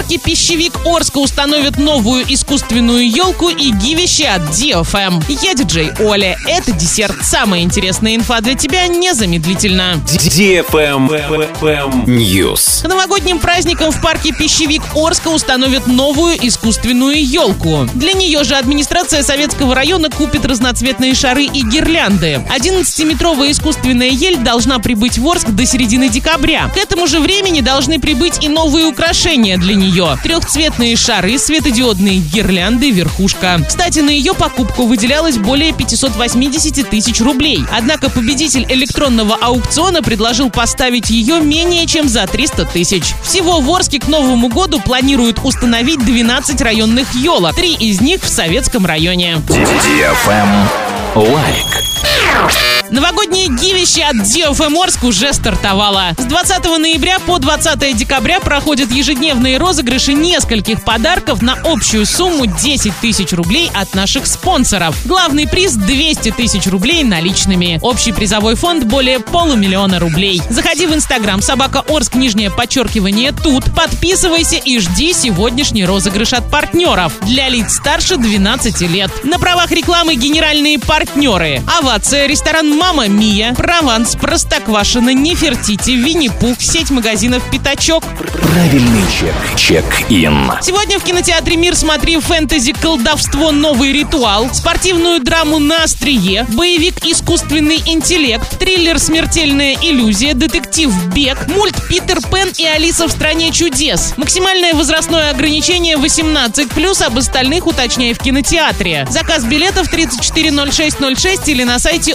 парке «Пищевик» Орска установят новую искусственную елку и гивище от DFM. Я диджей Оля. Это десерт. Самая интересная инфа для тебя незамедлительно. DFM News. К новогодним праздникам в парке «Пищевик» Орска установят новую искусственную елку. Для нее же администрация Советского района купит разноцветные шары и гирлянды. 11-метровая искусственная ель должна прибыть в Орск до середины декабря. К этому же времени должны прибыть и новые украшения для нее. Трехцветные шары, светодиодные гирлянды, верхушка. Кстати, на ее покупку выделялось более 580 тысяч рублей. Однако победитель электронного аукциона предложил поставить ее менее чем за 300 тысяч. Всего в Орске к Новому году планируют установить 12 районных елок. Три из них в Советском районе. Лайк. Новогоднее гивище от DFM Орск уже стартовало. С 20 ноября по 20 декабря проходят ежедневные розыгрыши нескольких подарков на общую сумму 10 тысяч рублей от наших спонсоров. Главный приз 200 тысяч рублей наличными. Общий призовой фонд более полумиллиона рублей. Заходи в инстаграм собака Орск, нижнее подчеркивание тут. Подписывайся и жди сегодняшний розыгрыш от партнеров. Для лиц старше 12 лет. На правах рекламы генеральные партнеры. Овация, ресторан Мама Мия, Прованс, Простоквашино, Нефертити, Винни-Пух, сеть магазинов Пятачок. Правильный чек. Чек-ин. Сегодня в кинотеатре «Мир» смотри фэнтези «Колдовство. Новый ритуал», спортивную драму «На острие», боевик «Искусственный интеллект», триллер «Смертельная иллюзия», детектив «Бег», мульт «Питер Пен и Алиса в стране чудес». Максимальное возрастное ограничение 18+, об остальных уточняй в кинотеатре. Заказ билетов 340606 или на сайте